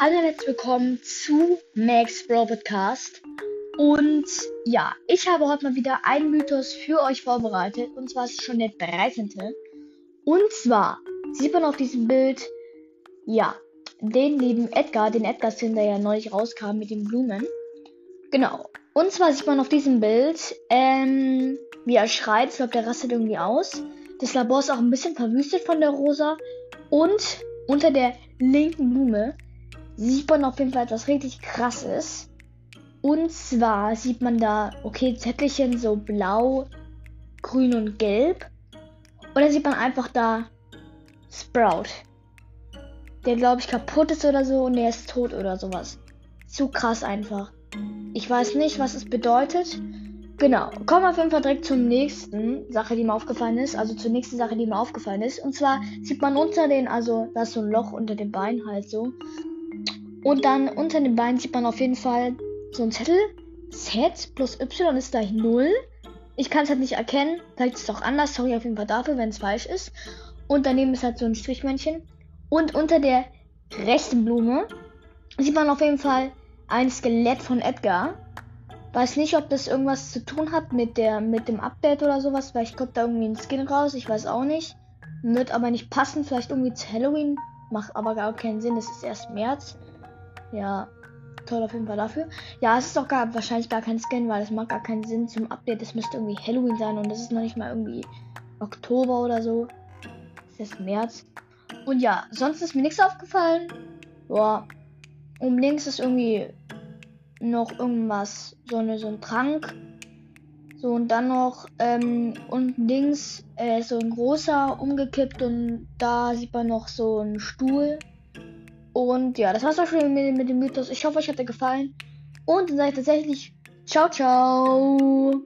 Hallo und herzlich willkommen zu Max Bro Podcast. Und ja, ich habe heute mal wieder einen Mythos für euch vorbereitet. Und zwar ist es schon der 13. Und zwar sieht man auf diesem Bild, ja, den lieben Edgar, den Edgar-Skin, der ja neulich rauskam mit den Blumen. Genau. Und zwar sieht man auf diesem Bild, ähm, wie er schreit. Ich glaube, der rastet irgendwie aus. Das Labor ist auch ein bisschen verwüstet von der Rosa. Und unter der linken Blume sieht man auf jeden Fall etwas richtig krasses. Und zwar sieht man da, okay, Zettelchen so blau, grün und gelb. Und dann sieht man einfach da Sprout. Der, glaube ich, kaputt ist oder so und der ist tot oder sowas. Zu krass einfach. Ich weiß nicht, was es bedeutet. Genau. Kommen wir auf jeden Fall direkt zur nächsten Sache, die mir aufgefallen ist. Also zur nächsten Sache, die mir aufgefallen ist. Und zwar sieht man unter den, also da ist so ein Loch unter den Beinen halt so. Und dann unter den Beinen sieht man auf jeden Fall so ein Zettel. Z plus Y ist gleich 0. Ich kann es halt nicht erkennen. Vielleicht ist es auch anders. Sorry auf jeden Fall dafür, wenn es falsch ist. Und daneben ist halt so ein Strichmännchen. Und unter der rechten Blume sieht man auf jeden Fall ein Skelett von Edgar. Weiß nicht, ob das irgendwas zu tun hat mit der mit dem Update oder sowas. Vielleicht kommt da irgendwie ein Skin raus. Ich weiß auch nicht. Wird aber nicht passen. Vielleicht irgendwie zu Halloween. Macht aber gar keinen Sinn. Es ist erst März. Ja, toll auf jeden Fall dafür. Ja, es ist auch gar, wahrscheinlich gar kein Skin, weil es macht gar keinen Sinn zum Update. Es müsste irgendwie Halloween sein und es ist noch nicht mal irgendwie Oktober oder so. Es ist März. Und ja, sonst ist mir nichts aufgefallen. Boah. Um links ist irgendwie noch irgendwas, so, eine, so ein Trank. So, und dann noch ähm, unten links äh, so ein großer umgekippt und da sieht man noch so einen Stuhl. Und ja, das war's auch schon mit, mit dem Mythos. Ich hoffe, euch hat er gefallen. Und dann sage ich tatsächlich Ciao, ciao.